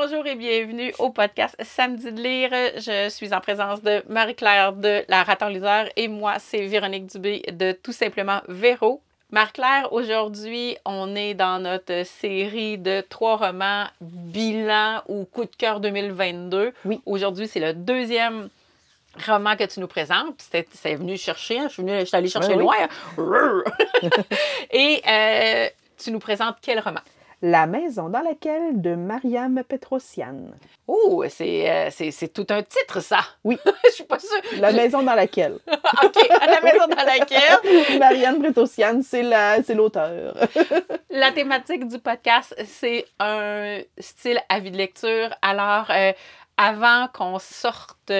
Bonjour et bienvenue au podcast Samedi de lire. Je suis en présence de Marie-Claire de La Raton Liseur et moi, c'est Véronique Dubé de Tout simplement Véro. Marie-Claire, aujourd'hui, on est dans notre série de trois romans bilan ou coup de cœur 2022. Oui. Aujourd'hui, c'est le deuxième roman que tu nous présentes. C'est venu chercher, hein. je suis, venue, je suis allée chercher Oui, oui. loin. et euh, tu nous présentes quel roman? La maison dans laquelle de Mariam Petrosian. Oh, c'est euh, c'est- c'est tout un titre, ça. Oui. Je suis pas sûre. La maison dans laquelle. OK, la maison dans laquelle. Marianne Petrosian, c'est la- c'est l'auteur. La thématique du podcast, c'est un style avis de lecture. Alors, euh, avant qu'on sorte,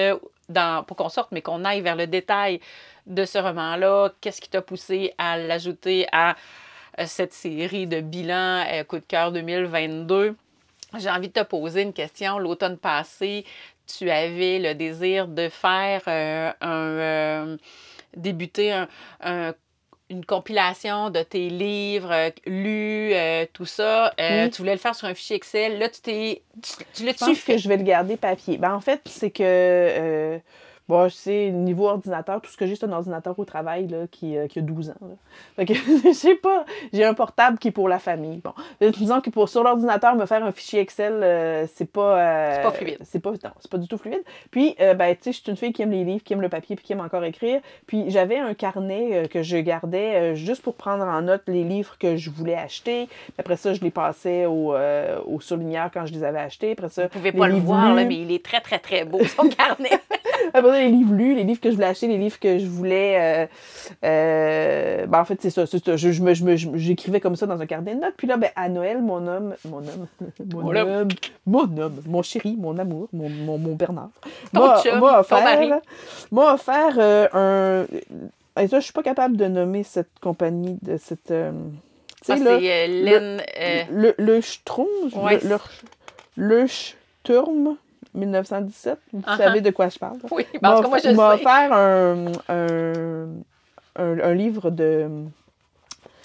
dans, pas qu'on sorte, mais qu'on aille vers le détail de ce roman-là, qu'est-ce qui t'a poussé à l'ajouter à euh, cette série de bilans euh, coup de cœur 2022? J'ai envie de te poser une question. L'automne passé, tu avais le désir de faire euh, un. euh, débuter un- un une compilation de tes livres euh, lus, euh, tout ça. Euh, Oui. Tu voulais le faire sur un fichier Excel. Là, tu t'es. Tu, l'as-tu fait? que je vais le garder papier. Ben, en fait, c'est que. Bon, je sais, niveau ordinateur, tout ce que j'ai, c'est un ordinateur au travail là, qui, euh, qui a 12 ans. Là. Fait que, je sais pas, j'ai un portable qui est pour la famille. Bon, disons que pour, sur l'ordinateur, me faire un fichier Excel, euh, c'est pas. euh, C'est pas fluide. C'est pas, non, c'est pas du tout fluide. Puis, euh, ben, tu sais, je suis une fille qui aime les livres, qui aime le papier, puis qui aime encore écrire. Puis, j'avais un carnet euh, que je gardais euh, juste pour prendre en note les livres que je voulais acheter. Puis après ça, je les passais au, euh, au surligneur quand je les avais achetés. Après ça, Vous pouvez pas le voir, là, mais il est très, très, très beau, son carnet. Après ça, les livres lus, les livres que je voulais acheter, les livres que je voulais. euh, euh, ben, en fait, c'est ça. c'est ça. Je, je je J'écrivais comme ça dans un carnet de notes. Puis là, ben, à Noël, mon homme. Mon homme. Mon, Mon homme. homme. Mon homme. Mon chéri, mon amour, mon, mon, mon Bernard. Ton m'a- chum, m'a ton mari. offert, m'a offert euh, un. Et ça, je suis pas capable de nommer cette compagnie, de cette. euh, tu Ah, c'est là. Lynn. euh, Le, le Ouais. le, le, le Sturm 1917. Vous savez de quoi je parle? oui, ben, en tout cas, moi, je m'a sais. offert un, un, un, un livre de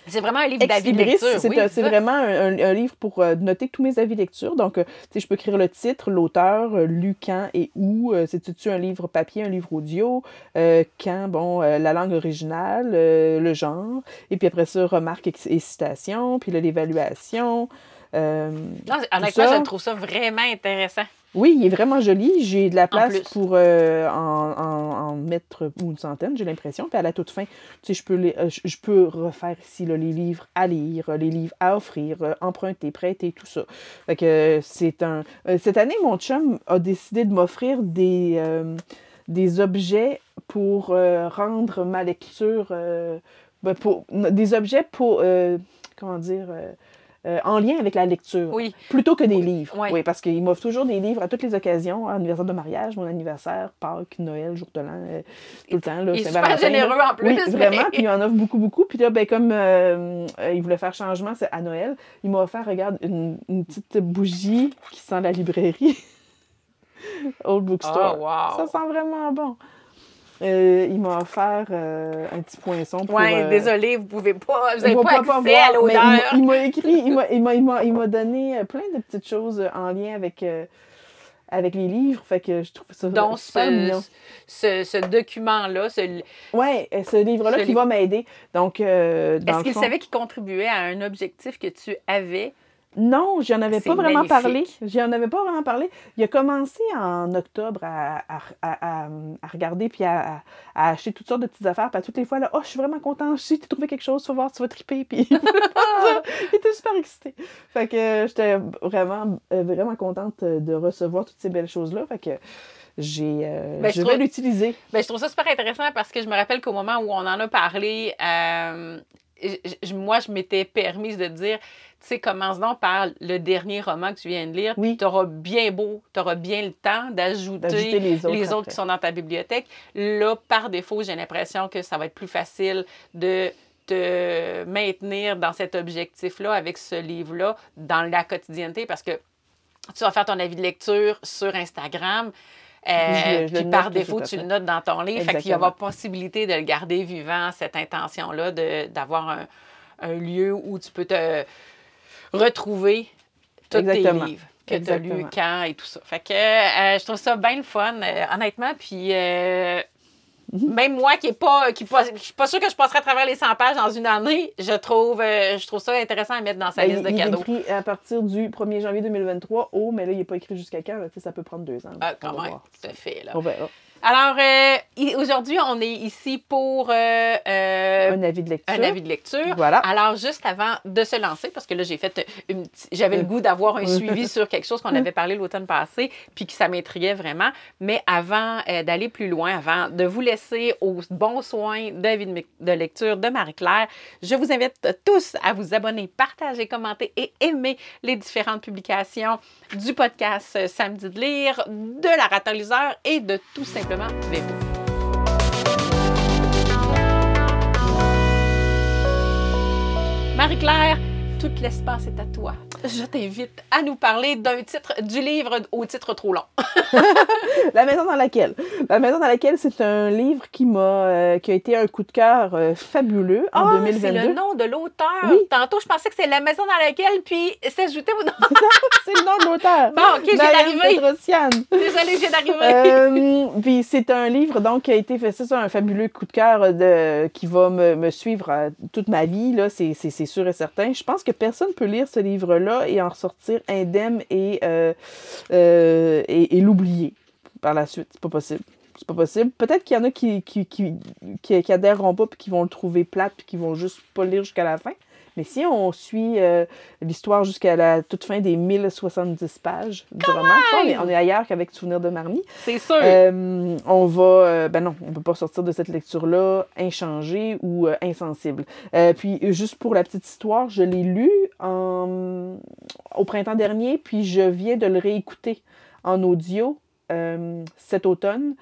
C'est vraiment un livre d'avis lecture. C'est oui, vraiment un, un livre pour euh, noter tous mes avis de lecture. Donc, euh, tu sais, je peux écrire le titre, l'auteur, euh, lu quand et où. Euh, C'est-tu un livre papier, un livre audio? Euh, quand, bon, la langue originale, euh, le genre. Et puis après ça, remarques et, et citations. Puis là, l'évaluation. Euh, Non, honnêtement, je trouve ça vraiment intéressant. Oui, il est vraiment joli. J'ai de la place pour euh, en, en- en mettre une centaine, j'ai l'impression. Puis à la toute fin, tu sais, je peux, les, euh, je, je peux refaire ici là, les livres à lire, les livres à offrir, euh, emprunter, prêter, tout ça. Fait que c'est un. cette année, mon chum a décidé de m'offrir des, euh, des objets pour euh, rendre ma lecture. ben, pour, des objets pour. comment dire euh, en lien avec la lecture. Oui. Plutôt que des livres. Oui, parce qu'il m'offre toujours des livres à toutes les occasions, anniversaire de mariage, mon anniversaire, Pâques, Noël, jour de l'an, euh, tout le temps. Là, Il est Saint-Valentin, super là. généreux en plus. Oui, mais- vraiment. Puis il en offre beaucoup, beaucoup. Puis là, ben, comme euh, euh, il voulait faire changement c'est à Noël, il m'a offert, regarde, une, une petite bougie qui sent la librairie. Old Bookstore. Oh, wow. Ça sent vraiment bon. Euh, il m'a offert euh, un petit poinçon pour... Ouais, euh, désolé, vous pouvez pas, vous n'avez pas va accès à voir, mais l'odeur. il m'a- écrit, il m'a- donné euh, plein de petites choses en lien avec, avec les livres. Fait que je trouve ça Donc, super mignon. ce, ce, document-là, ce- Ouais, ce livre-là qui va m'aider. Donc, est-ce qu'il savait qu'il contribuait à un objectif que tu avais? Non, j'en avais pas vraiment parlé. J'en avais pas vraiment parlé. Il a commencé en octobre à, à, à- à- à regarder puis à, acheter toutes sortes de petites affaires. Puis à toutes les fois, là, oh, je suis vraiment content. Si tu trouvé quelque chose, vas voir, tu vas triper. Puis il était super excité. Fait que euh, j'étais vraiment, euh, vraiment contente euh, de recevoir toutes ces belles choses-là. Fait que j'ai, euh, Ben, je, je vais l'utiliser. Ben, je trouve ça super intéressant parce que je me rappelle qu'au moment où on en a parlé, euh, je- moi, je m'étais permise de dire, tu sais, commence donc par le dernier roman que tu viens de lire. Oui. Tu auras bien beau, tu auras bien le temps d'ajouter les autres. les autres qui sont dans ta bibliothèque. Là, par défaut, j'ai l'impression que ça va être plus facile de te maintenir dans cet objectif-là avec ce livre-là dans la quotidienneté parce que tu vas faire ton avis de lecture sur Instagram. Euh, Puis par défaut, tu le notes dans ton livre. Fait qu'il y a Exactement. possibilité de le garder vivant, cette intention-là, de- d'avoir un, un lieu où tu peux te retrouver tous tes livres. que tu as lu quand et tout ça. Fait que euh, je trouve ça bien le fun, euh, honnêtement. Puis. Même moi qui est pas qui pas, je suis pas sûre que je passerai à travers les 100 pages dans une année, je trouve euh, je trouve ça intéressant à mettre dans sa Ben, liste il, de il est cadeaux. écrit à partir du 1er janvier 2023. Oh, mais là, il n'est pas écrit jusqu'à quand? là, ça peut prendre deux ans. là. Ah, quand même, tout à fait. Là? On verra. Alors, euh, aujourd'hui, on est ici pour euh, euh, Un avis de lecture. un avis de lecture. Voilà. Alors, juste avant de se lancer, parce que là, j'ai fait J'avais le goût d'avoir un suivi sur quelque chose qu'on avait parlé l'automne passé, puis que ça m'intriguait vraiment. Mais avant d'aller plus loin, avant de vous laisser aux bons soins d'avis de, lecture de Marie-Claire, je vous invite tous à vous abonner, partager, commenter et aimer les différentes publications du podcast Samedi de lire, de la Ratalyseur et de tout simplement Marie-Claire, tout l'espace est à toi. Je t'invite à nous parler d'un titre du livre au titre trop long. La maison dans laquelle. La maison dans laquelle, c'est un livre qui m'a, euh, qui a été un coup de cœur euh, fabuleux en Ah, 2022. c'est le nom de l'auteur. Oui. Tantôt, je pensais que c'est la maison dans laquelle, puis s'ajoutait au nom. C'est le nom de l'auteur. Bon, OK, j'ai d'arriver. Désolée, j'ai d'arriver. Euh, puis c'est un livre donc qui a été fait c'est ça un fabuleux coup de cœur de qui va me, me suivre toute ma vie là c'est, c'est, c'est sûr et certain je pense que personne peut lire ce livre là et en ressortir indemne et euh, euh, et, et l'oublier par la suite. C'est pas possible. C'est pas possible. Peut-être qu'il y en a qui qui, qui, qui, pas puis qui vont le trouver plate puis qui vont juste pas lire jusqu'à la fin mais si on suit euh, l'histoire jusqu'à la toute fin des 1070 pages du roman, on est, on est ailleurs qu'avec Souvenir de Marnie. C'est sûr. Euh, on va, euh, ben non, on peut pas sortir de cette lecture-là inchangé ou insensible. Puis juste pour la petite histoire, je l'ai lu en- au printemps dernier, puis je viens de le réécouter en audio cet automne.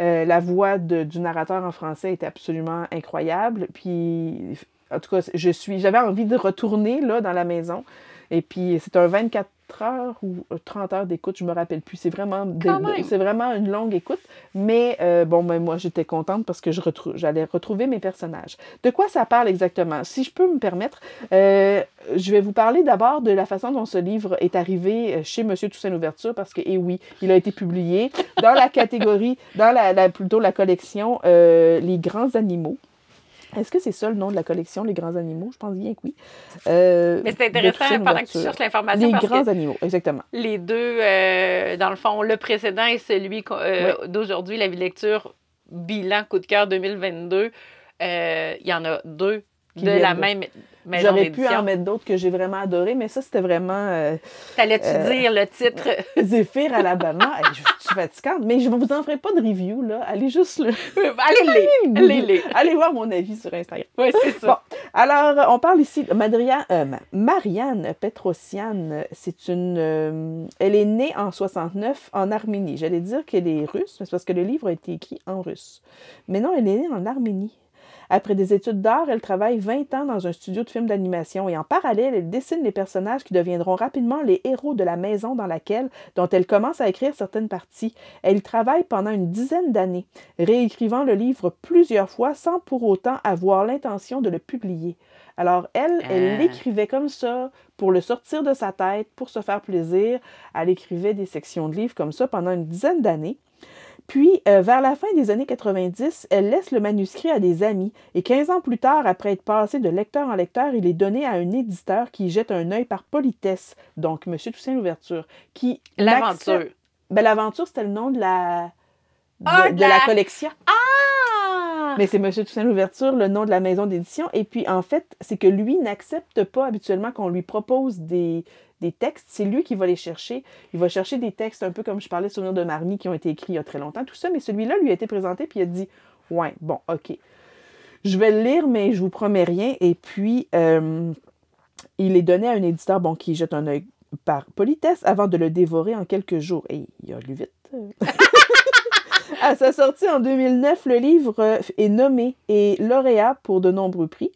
Euh, la voix de- du narrateur en français était absolument incroyable. Puis, en tout cas, je suis, j'avais envie de retourner là dans la maison. Et puis, c'est un 24 heures ou 30 heures d'écoute, je me rappelle plus. C'est vraiment, c'est vraiment une longue écoute. Mais euh, bon, ben, moi, j'étais contente parce que je retrou- j'allais retrouver mes personnages. De quoi ça parle exactement? Si je peux me permettre, euh, je vais vous parler d'abord de la façon dont ce livre est arrivé euh, chez Monsieur Toussaint Louverture parce que, eh oui, il a été publié dans la catégorie, dans la, la- plutôt la collection euh, Les grands animaux. Est-ce que c'est ça le nom de la collection, Les grands animaux? Je pense bien que oui. Euh, Mais c'est intéressant pendant que tu cherches l'information Les parce grands que animaux, exactement. les deux, euh, dans le fond, le précédent et celui euh, d'aujourd'hui, la lecture bilan coup de cœur 2022, euh, il y en a deux Qui de la même J'aurais pu en mettre d'autres que j'ai vraiment adoré, mais ça, c'était vraiment euh, T'allais-tu euh, dire le titre? Zéphyr Alabama. Hey, je je suis fatigante, mais je ne vous en ferai pas de review, là. Allez juste le... Allez-les! Allez-les! Allez voir mon avis sur Instagram. Oui, c'est ça. Bon. Alors, on parle ici de Madria- euh, Ma- Marianne Petrosian. C'est une. euh, elle est née en 69 en Arménie. J'allais dire qu'elle est russe, mais c'est parce que le livre a été écrit en russe. Mais non, elle est née en Arménie. Après des études d'art, elle travaille 20 ans dans un studio de films d'animation et en parallèle, elle dessine les personnages qui deviendront rapidement les héros de la maison dans laquelle, dont elle commence à écrire certaines parties. Elle travaille pendant une dizaine d'années, réécrivant le livre plusieurs fois sans pour autant avoir l'intention de le publier. Alors, elle, elle Ah. l'écrivait comme ça pour le sortir de sa tête, pour se faire plaisir. Elle écrivait des sections de livres comme ça pendant une dizaine d'années. Puis, euh, vers la fin des années 90, elle laisse le manuscrit à des amis et 15 ans plus tard, après être passé de lecteur en lecteur, il est donné à un éditeur qui y jette un œil par politesse, donc M. Toussaint Louverture, qui... L'aventure. Ben, l'aventure, c'était le nom de la... de, Ah, de de la la- collection. Ah! Mais c'est M. Toussaint Louverture, le nom de la maison d'édition. Et puis, en fait, c'est que lui n'accepte pas habituellement qu'on lui propose des, des textes. C'est lui qui va les chercher. Il va chercher des textes un peu comme je parlais de Souvenir de Marnie qui ont été écrits il y a très longtemps, tout ça. Mais celui-là lui a été présenté, puis il a dit Ouais, bon, OK. Je vais le lire, mais je vous promets rien. Et puis, euh, il est donné à un éditeur bon, qui jette un œil par politesse avant de le dévorer en quelques jours. Et il a lu vite. À sa sortie en 2009, le livre est nommé et lauréat pour de nombreux prix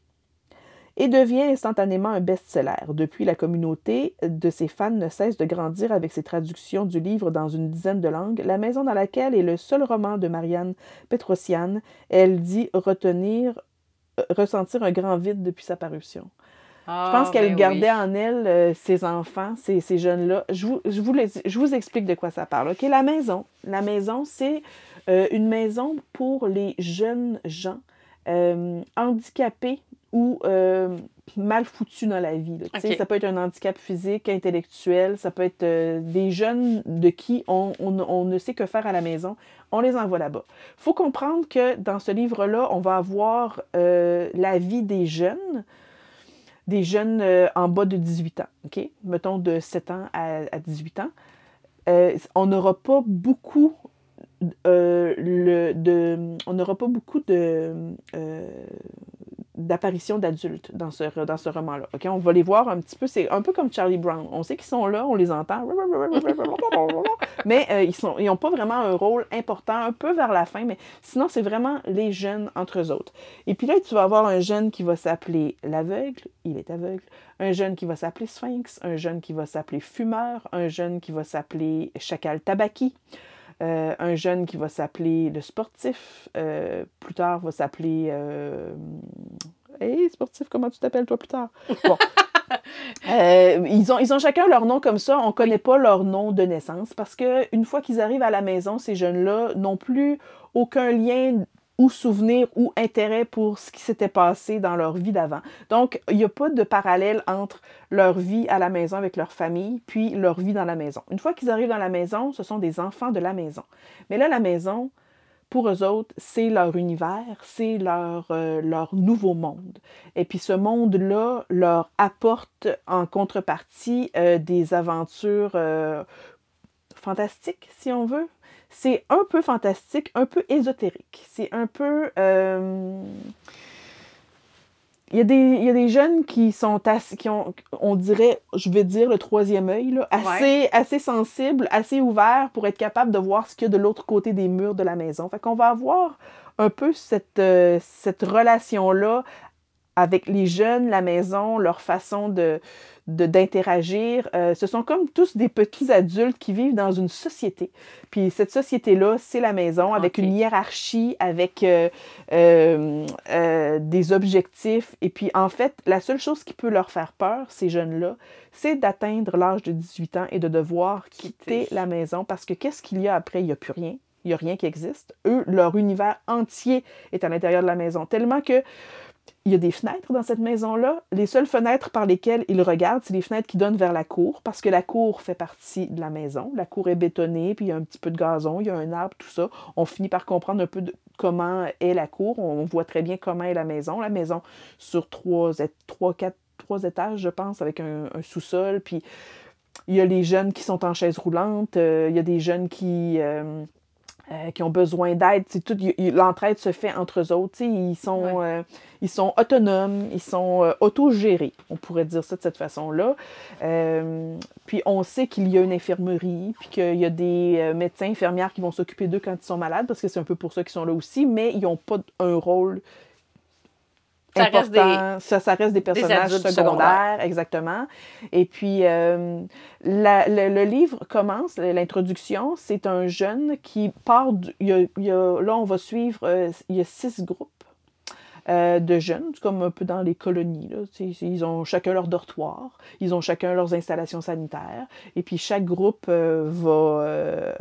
et devient instantanément un best-seller. Depuis, la communauté de ses fans ne cesse de grandir avec ses traductions du livre dans une dizaine de langues. La maison dans laquelle est le seul roman de Marianne Petrosian. Elle dit retenir, euh, ressentir un grand vide depuis sa parution. je pense Ah, qu'elle ben gardait oui. en elle euh, ses enfants, ces, ces jeunes-là. Je vous, je, vous les- je vous explique de quoi ça parle. OK, la maison. La maison, c'est euh, une maison pour les jeunes gens euh, handicapés ou euh, mal foutus dans la vie. là. Ça peut être un handicap physique, intellectuel, ça peut être euh, des jeunes de qui on, on- on ne sait que faire à la maison. On les envoie là-bas. Il faut comprendre que dans ce livre-là, on va avoir euh, la vie des jeunes, des jeunes en bas de 18 ans, OK? Mettons de 7 ans à, à 18 ans. On n'aura pas beaucoup euh, le, de, on n'aura pas beaucoup de euh, d'apparitions d'adultes dans ce, dans ce roman-là. On va les voir un petit peu, c'est un peu comme Charlie Brown. On sait qu'ils sont là, on les entend, mais euh, ils n'ont pas vraiment un rôle important, un peu vers la fin, mais sinon, c'est vraiment les jeunes entre eux autres. Et puis là, tu vas avoir un jeune qui va s'appeler l'aveugle, il est aveugle, un jeune qui va s'appeler Sphinx, un jeune qui va s'appeler Fumeur, un jeune qui va s'appeler Chacal Tabaki, euh, un jeune qui va s'appeler le sportif, euh, plus tard va s'appeler... Euh... Hey, sportif, comment tu t'appelles toi plus tard? Bon. Euh, ils, ont, ils ont chacun leur nom comme ça. On ne connaît pas leur nom de naissance parce que une fois qu'ils arrivent à la maison, ces jeunes-là n'ont plus aucun lien ou souvenir ou intérêt pour ce qui s'était passé dans leur vie d'avant. Donc, il n'y a pas de parallèle entre leur vie à la maison avec leur famille, puis leur vie dans la maison. Une fois qu'ils arrivent dans la maison, ce sont des enfants de la maison. Mais là, la maison, pour eux autres, c'est leur univers, c'est leur, euh, leur nouveau monde. Et puis ce monde-là leur apporte en contrepartie euh, des aventures euh, fantastiques, si on veut. C'est un peu fantastique, un peu ésotérique. C'est un peu... euh, il y, a des, il y a des jeunes qui sont assez, qui ont, on dirait, je vais dire le troisième œil, là, assez, assez sensibles, assez ouverts pour être capable de voir ce qu'il y a de l'autre côté des murs de la maison. Fait qu'on va avoir un peu cette, euh, cette relation-là avec les jeunes, la maison, leur façon de d'interagir. Euh, ce sont comme tous des petits adultes qui vivent dans une société. Puis cette société-là, c'est la maison, avec une hiérarchie, avec euh, euh, euh, des objectifs. Et puis en fait, la seule chose qui peut leur faire peur, ces jeunes-là, c'est d'atteindre l'âge de 18 ans et de devoir quitter Quitter. la maison parce que qu'est-ce qu'il y a après? Il n'y a plus rien. Il n'y a rien qui existe. Eux, leur univers entier est à l'intérieur de la maison. Tellement que il y a des fenêtres dans cette maison-là. Les seules fenêtres par lesquelles ils regardent, c'est les fenêtres qui donnent vers la cour, parce que la cour fait partie de la maison. La cour est bétonnée, puis il y a un petit peu de gazon, il y a un arbre, tout ça. On finit par comprendre un peu comment est la cour. On voit très bien comment est la maison. La maison sur trois, trois, quatre, trois étages, je pense, avec un, un sous-sol. Puis il y a les jeunes qui sont en chaise roulante. euh, il y a des jeunes qui... euh, euh, qui ont besoin d'aide. L'entraide se fait entre eux autres. Ils sont, euh, ils sont autonomes, ils sont euh, autogérés, on pourrait dire ça de cette façon-là. Euh, puis on sait qu'il y a une infirmerie, puis qu'il y a des médecins, infirmières qui vont s'occuper d'eux quand ils sont malades, parce que c'est un peu pour ça qu'ils sont là aussi, mais ils n'ont pas un rôle Ça reste des- important. ça, ça reste des personnages secondaires, secondaires. exactement. Et puis, euh, la- le, le livre commence, l'introduction, c'est un jeune qui part, du- il y a- il y a- là on va suivre, euh, il y a six groupes euh, de jeunes, comme un peu dans les colonies. Là, ils ont chacun leur dortoir, ils ont chacun leurs installations sanitaires, et puis chaque groupe va...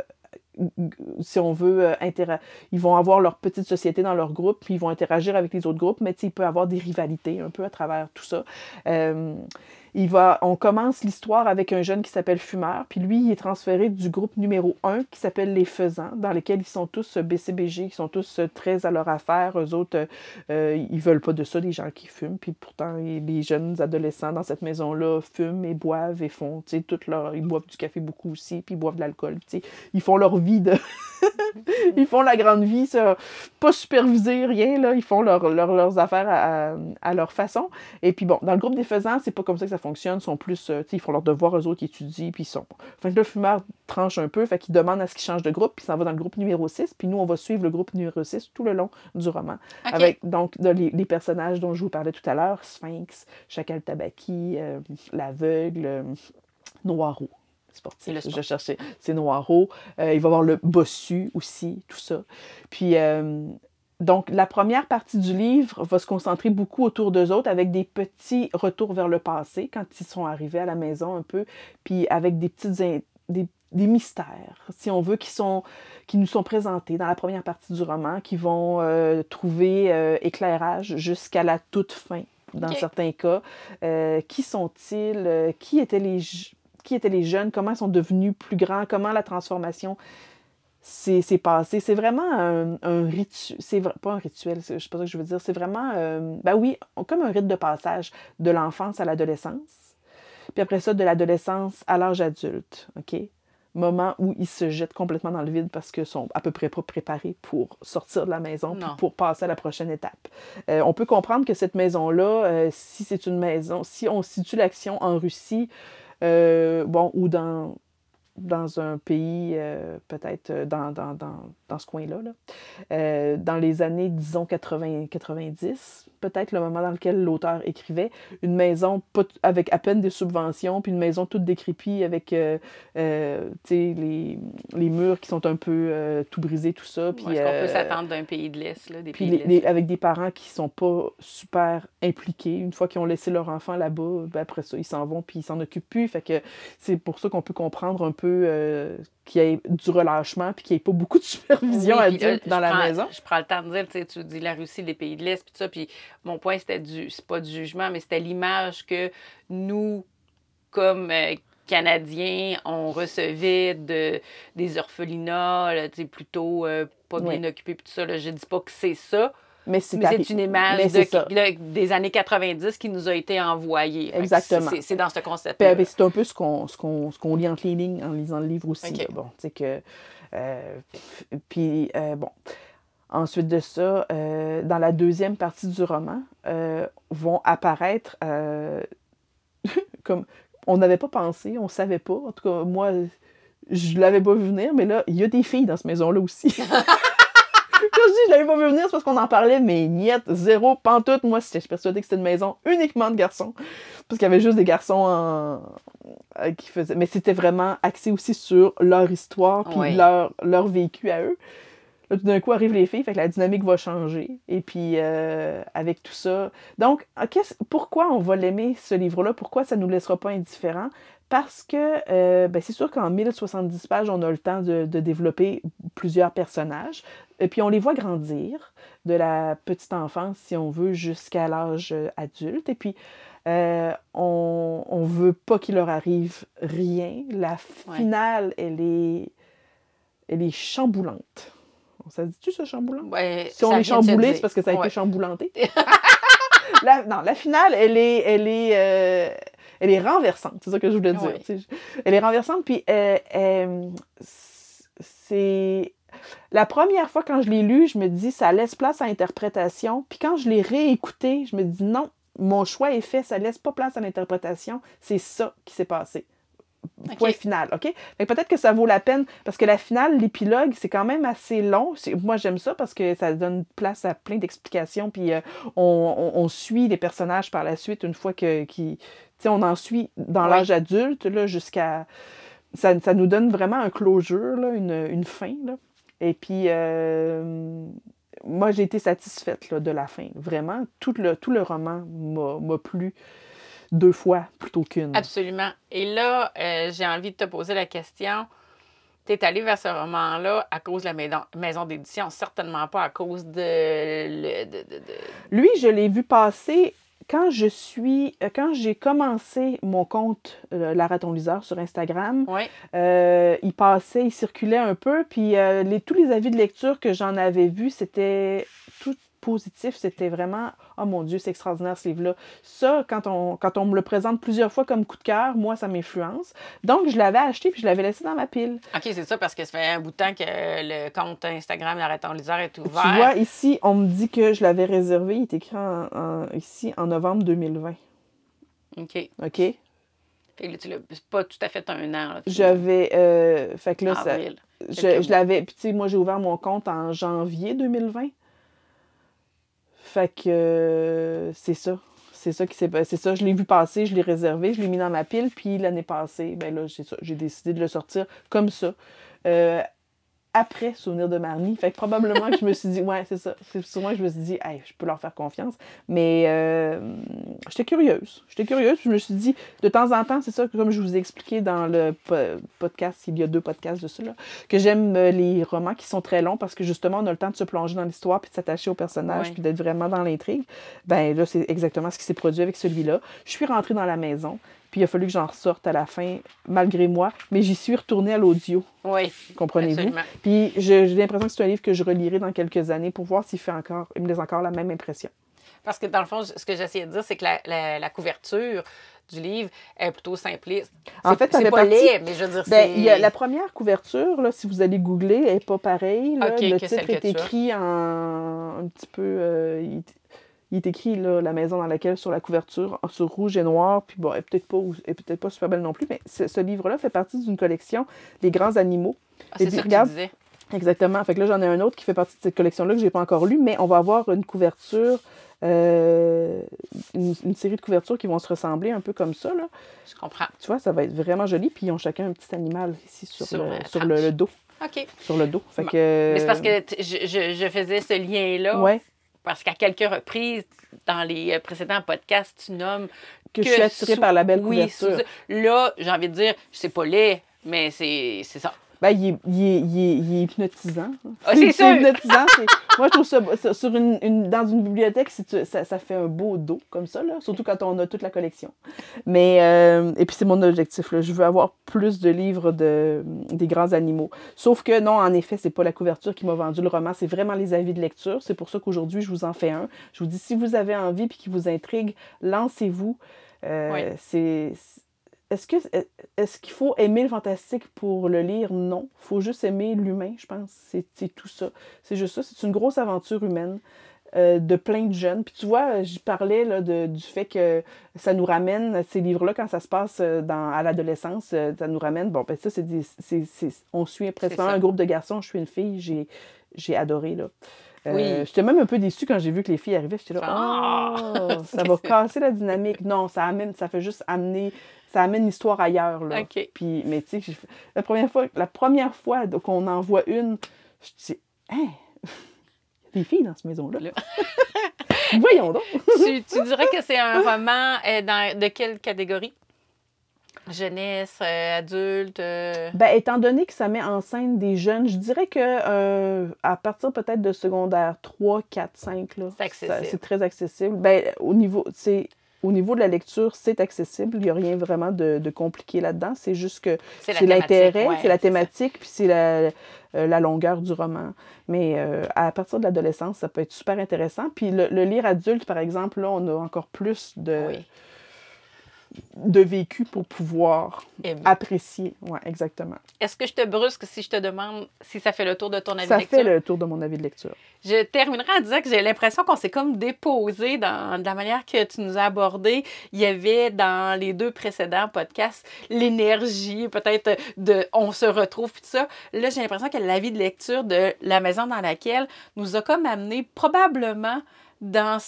si on veut, euh, ils vont avoir leur petite société dans leur groupe, puis ils vont interagir avec les autres groupes, mais il peut y avoir des rivalités un peu à travers tout ça. Euh, il va, on commence l'histoire avec un jeune qui s'appelle Fumeur, puis lui, il est transféré du groupe numéro 1 qui s'appelle Les Faisans, dans lequel ils sont tous euh, BCBG, qui sont tous euh, très à leur affaire. Eux autres, euh, euh, ils veulent pas de ça, les gens qui fument, puis pourtant, les jeunes adolescents dans cette maison-là fument et boivent et font, tu sais, toute leur... Ils boivent du café beaucoup aussi, puis ils boivent de l'alcool, tu sais. Ils font leur vie de... ils font la grande vie, ça, pas supervisé, rien, là. Ils font leur- leur- leurs affaires à, à- leur façon. Et puis bon, dans le groupe des faisans, c'est pas comme ça que ça. Ils sont plus, euh, ils font leurs devoirs, eux autres, ils étudient, puis ils sont. Fait que le fumeur tranche un peu, fait qu'il demande à ce qu'il change de groupe, puis s'en va dans le groupe numéro 6, puis nous, on va suivre le groupe numéro 6 tout le long du roman. Avec donc de- les, les personnages dont je vous parlais tout à l'heure, Sphinx, Chacal Tabaki, euh, l'aveugle, euh, Noiro. Sportif, Le je cherchais, c'est Noiro. Euh, il va y avoir le bossu aussi, tout ça. Puis euh, donc, la première partie du livre va se concentrer beaucoup autour d'eux autres avec des petits retours vers le passé quand ils sont arrivés à la maison un peu, puis avec des petites des, des, mystères, si on veut, qui, sont, qui nous sont présentés dans la première partie du roman, qui vont euh, trouver euh, éclairage jusqu'à la toute fin, dans certains cas. Euh, qui sont-ils? qui, étaient les, qui étaient les jeunes? Comment ils sont devenus plus grands? Comment la transformation c'est passé. C'est vraiment un, rituel. C'est pas un rituel, je sais pas ce que je veux dire. C'est vraiment, euh, ben oui, comme un rite de passage de l'enfance à l'adolescence. Puis après ça, de l'adolescence à l'âge adulte. OK? Moment où ils se jettent complètement dans le vide parce qu'ils sont à peu près pas préparés pour sortir de la maison pour passer à la prochaine étape. Euh, on peut comprendre que cette maison-là, euh, si c'est une maison, si on situe l'action en Russie, bon, ou dans dans un pays, euh, peut-être euh, dans, dans, dans, dans, ce coin-là, là. Euh, dans les années, disons, 80, 90, peut-être le moment dans lequel l'auteur écrivait, une maison avec à peine des subventions, puis une maison toute décrépie avec les, les, murs qui sont un peu tout brisés, tout ça. Puis, Est-ce qu'on peut s'attendre d'un pays de l'Est? Là, des puis pays de avec des parents qui sont pas super impliqués. Une fois qu'ils ont laissé leur enfant là-bas, ben après ça, ils s'en vont, puis ils s'en occupent plus. Fait que c'est pour ça qu'on peut comprendre un peu euh, qu'il y ait du relâchement puis qu'il n'y ait pas beaucoup de supervision adulte dans la maison. Je prends le temps de dire, tu dis la Russie, les pays de l'Est, puis ça, puis mon point, c'était du, c'est pas du jugement, mais c'était l'image que nous, comme euh, Canadiens, on recevait de, des orphelinats, plutôt euh, pas bien occupés, puis tout ça. Là, je dis pas que c'est ça, mais c'est une image des années 90 qui nous a été envoyée. Exactement. C'est dans ce concept. Ben, c'est un peu ce qu'on qu lit entre les lignes en lisant le livre aussi. bon, que. Euh, puis, euh, bon. Ensuite de ça, euh, dans la deuxième partie du roman, vont apparaître comme on n'avait pas pensé, on savait pas. En tout cas, moi, je l'avais pas vu venir, mais là, il y a des filles dans cette maison-là aussi. Quand je dis je l'avais pas vu venir, c'est parce qu'on en parlait, mais niet, zéro, pantoute. Moi, j'étais persuadée que c'était une maison uniquement de garçons. Parce qu'il y avait juste des garçons euh, qui faisaient. Mais c'était vraiment axé aussi sur leur histoire puis leur, leur vécu à eux. Là, tout d'un coup, arrivent les filles, fait que la dynamique va changer. Et puis, euh, avec tout ça. Donc, pourquoi on va l'aimer, ce livre-là? Pourquoi ça ne nous laissera pas indifférents? Parce que euh, ben, c'est sûr qu'en 1070 pages, on a le temps de, développer plusieurs personnages. Et puis on les voit grandir de la petite enfance, si on veut, jusqu'à l'âge euh, adulte. Et puis euh, on ne veut pas qu'il leur arrive rien. La finale, elle, est, elle est chamboulante. Ça dit-tu ça, chamboulant? si on est chamboulé, c'est parce que ça a été chamboulanté. non, la finale, elle est, elle est, elle est renversante, c'est ça que je voulais dire. Elle est renversante, puis euh, euh, c'est... La première fois quand je l'ai lu, je me dis ça laisse place à l'interprétation. Puis quand je l'ai réécouté, je me dis non, mon choix est fait, ça laisse pas place à l'interprétation. C'est ça qui s'est passé. Point final, OK? Peut-être que ça vaut la peine, parce que la finale, l'épilogue, c'est quand même assez long. Moi, j'aime ça parce que ça donne place à plein d'explications, puis euh, on, suit les personnages par la suite une fois que, qui, on en suit dans l'âge adulte jusqu'à. Ça, nous donne vraiment un closure, une, fin. Et puis, euh, moi, j'ai été satisfaite de la fin. Vraiment, tout le, tout le roman m'a plu deux fois plutôt qu'une. Absolument. Et là, euh, j'ai envie de te poser la question. Tu es allé vers ce roman-là à cause de la maison, d'édition, certainement pas à cause de, de... Lui, je l'ai vu passer quand je suis, euh, quand j'ai commencé mon compte euh, La Raton Liseur sur Instagram, euh, il passait, il circulait un peu, puis les, tous les avis de lecture que j'en avais vus, c'était tout positif, c'était vraiment oh mon Dieu, c'est extraordinaire ce livre-là. Ça, quand on, quand on me le présente plusieurs fois comme coup de cœur, moi, ça m'influence. Donc, je l'avais acheté puis je l'avais laissé dans ma pile. OK, c'est ça, parce que ça fait un bout de temps que le compte Instagram Arrêtons Liseur est ouvert. Tu vois, ici, on me dit que je l'avais réservé. Il est écrit ici en novembre 2020. OK. OK? Fait que tu l'as pas tout à fait un an. J'avais. Euh, fait que là, ça, je, je l'avais. Puis, tu sais, moi, j'ai ouvert mon compte en janvier 2020. Fait que euh, c'est ça. C'est ça qui s'est C'est ça, je l'ai vu passer, je l'ai réservé, je l'ai mis dans ma pile, puis l'année passée, ben là, j'ai J'ai décidé de le sortir comme ça. Euh, après Souvenir de Marnie. Fait que probablement que je me suis dit, ouais, c'est ça. C'est souvent que je me suis dit, hey, je peux leur faire confiance. Mais euh, j'étais curieuse. J'étais curieuse, puis je me suis dit, de temps en temps, c'est ça, comme je vous ai expliqué dans le podcast, il y a deux podcasts de là, que j'aime euh, les romans qui sont très longs parce que justement, on a le temps de se plonger dans l'histoire, puis de s'attacher au personnage, Ouais. puis d'être vraiment dans l'intrigue. Ben là, c'est exactement ce qui s'est produit avec celui-là. Je suis rentrée dans la maison, puis il a fallu que j'en ressorte à la fin, malgré moi, mais j'y suis retournée à l'audio, Oui, comprenez-vous? absolument. Puis j'ai l'impression que c'est un livre que je relirai dans quelques années pour voir s'il fait encore, il me laisse encore la même impression. Parce que dans le fond, ce que j'essayais de dire, c'est que la, la- la couverture du livre est plutôt simpliste. En fait, c'est pas partie- laid, mais je veux dire, Ben, y a la première couverture, là, si vous allez googler, elle n'est pas pareille. là. Ok, le titre est écrit en un petit peu. euh, il, est- écrit là, la maison dans laquelle sur la couverture en- sur rouge et noir. Puis bon, elle est peut-être pas, peut-être pas super belle non plus, mais ce, livre-là fait partie d'une collection Les grands animaux. Ah, c'est ça que regarde, tu disais. Exactement. Fait que là, j'en ai un autre qui fait partie de cette collection-là que j'ai pas encore lu, mais on va avoir une couverture, euh, une, une série de couvertures qui vont se ressembler un peu comme ça. Là. Je comprends. Tu vois, ça va être vraiment joli. Puis ils ont chacun un petit animal ici sur, Sur le, la sur le, tranche. le dos. OK. Sur le dos. Fait Bon. que, Mais c'est parce que t- je, je- je faisais ce lien-là. Ouais, Parce qu'à quelques reprises, dans les euh, précédents podcasts, tu nommes que, je suis attirée sous- par la belle oui, couverture. sous- Là, j'ai envie de dire, c'est pas laid, mais c'est ça. Ben, il est, il est- il est- il est hypnotisant. Ah, c'est hypnotisant. Moi, je trouve ça, sur une, une- dans une bibliothèque, c'est- tu- ça, ça fait un beau dos comme ça, là, surtout quand on a toute la collection. Mais, euh, et puis c'est mon objectif, là. je veux avoir plus de livres de, des grands animaux. Sauf que non, en effet, c'est pas la couverture qui m'a vendu le roman, c'est vraiment les avis de lecture. C'est pour ça qu'aujourd'hui, je vous en fais un. Je vous dis, si vous avez envie puis qui vous intrigue, lancez-vous. Euh, Oui. c'est est-ce que est-ce qu'il faut aimer le fantastique pour le lire? Non. Il faut juste aimer l'humain, je pense. C'est tout ça. C'est juste ça. C'est une grosse aventure humaine euh, de plein de jeunes. Puis tu vois, je parlais là, de- du fait que ça nous ramène, ces livres-là, quand ça se passe euh, dans, à l'adolescence, euh, ça nous ramène. Bon, ben ça, c'est on suit principalement un groupe de garçons. Je suis une fille. J'ai j'ai adoré, là. Euh, Oui. J'étais même un peu déçue quand j'ai vu que les filles arrivaient. J'étais là, oh, ça va casser la dynamique. Non, ça amène, ça fait juste amener, ça amène l'histoire ailleurs. Là. Puis, mais tu sais, la première fois, la première fois qu'on en voit une, je dis, hein, il y a des filles dans cette maison-là? Là. Voyons donc. tu, tu dirais que c'est un roman euh, dans, de quelle catégorie? Jeunesse, euh, adulte? euh, Ben, étant donné que ça met en scène des jeunes, je dirais que euh, à partir peut-être de secondaire 3, 4, 5, là, C'est très accessible. Ben, au niveau, c'est au niveau de la lecture, c'est accessible. Il n'y a rien vraiment de, de compliqué là-dedans. C'est juste que C'est l'intérêt, ouais, c'est la thématique, puis c'est la, euh, la longueur du roman. Mais euh, à partir de l'adolescence, ça peut être super intéressant. Puis le, le lire adulte, par exemple, là, on a encore plus de, Oui. De vécu pour pouvoir aimer. apprécier. Ouais, exactement. Est-ce que je te brusque si je te demande si ça fait le tour de ton avis Ça de lecture? fait le tour de mon avis de lecture. Je terminerai en disant que j'ai l'impression qu'on s'est comme déposé dans de la manière que tu nous as abordé. Il y avait dans les deux précédents podcasts l'énergie, peut-être de on se retrouve puis tout ça. Là, j'ai l'impression que l'avis de lecture de la maison dans laquelle nous a comme amené probablement dans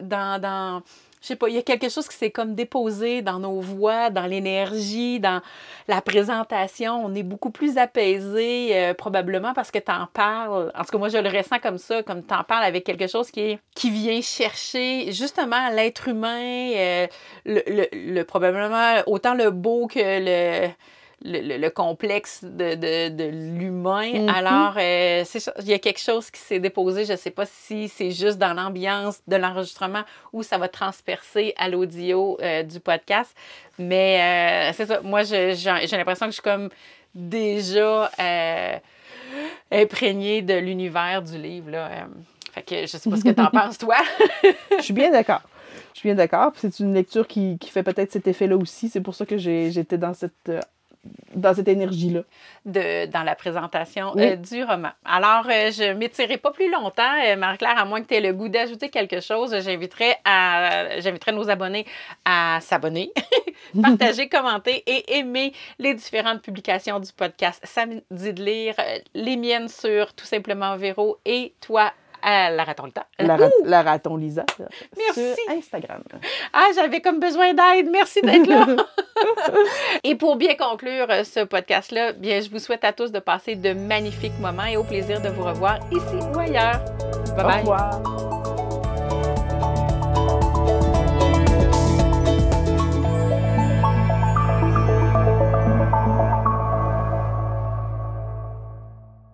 dans je sais pas, il y a quelque chose qui s'est comme déposé dans nos voix, dans l'énergie, dans la présentation. On est beaucoup plus apaisé, euh, probablement parce que tu en parles. En tout cas, moi, je le ressens comme ça, comme tu en parles avec quelque chose qui, qui vient chercher justement l'être humain, euh, le, le- le- probablement autant le beau que le. Le, le- le complexe de, de- de l'humain. Mhm. Alors, euh, il y a quelque chose qui s'est déposé. Je ne sais pas si c'est juste dans l'ambiance de l'enregistrement ou ça va transpercer à l'audio euh, du podcast. Mais euh, c'est ça. Moi, j'ai l'impression que je suis comme déjà imprégnée de l'univers du livre. Là. Fait que je sais pas ce que tu en penses, toi. Je suis bien d'accord. Je suis bien d'accord. C'est une lecture qui, qui fait peut-être cet effet-là aussi. C'est pour ça que j'étais dans cette, dans cette énergie-là. de, dans la présentation Oui. euh, du roman. Alors, euh, je ne m'étirerai pas plus longtemps, euh, Marie-Claire, à moins que tu aies le goût d'ajouter quelque chose. J'inviterai, à, j'inviterai nos abonnés à s'abonner, partager, commenter et aimer les différentes publications du podcast Samedi de lire, euh, les miennes sur Tout simplement Véro et toi à la raton le temps. La, ra- la raton Lisa. Merci. Sur Instagram. Ah, j'avais comme besoin d'aide. Merci d'être là. et pour bien conclure euh, ce podcast-là, bien, je vous souhaite à tous de passer de magnifiques moments et au plaisir de vous revoir ici ou ailleurs. Bye Au bye. revoir.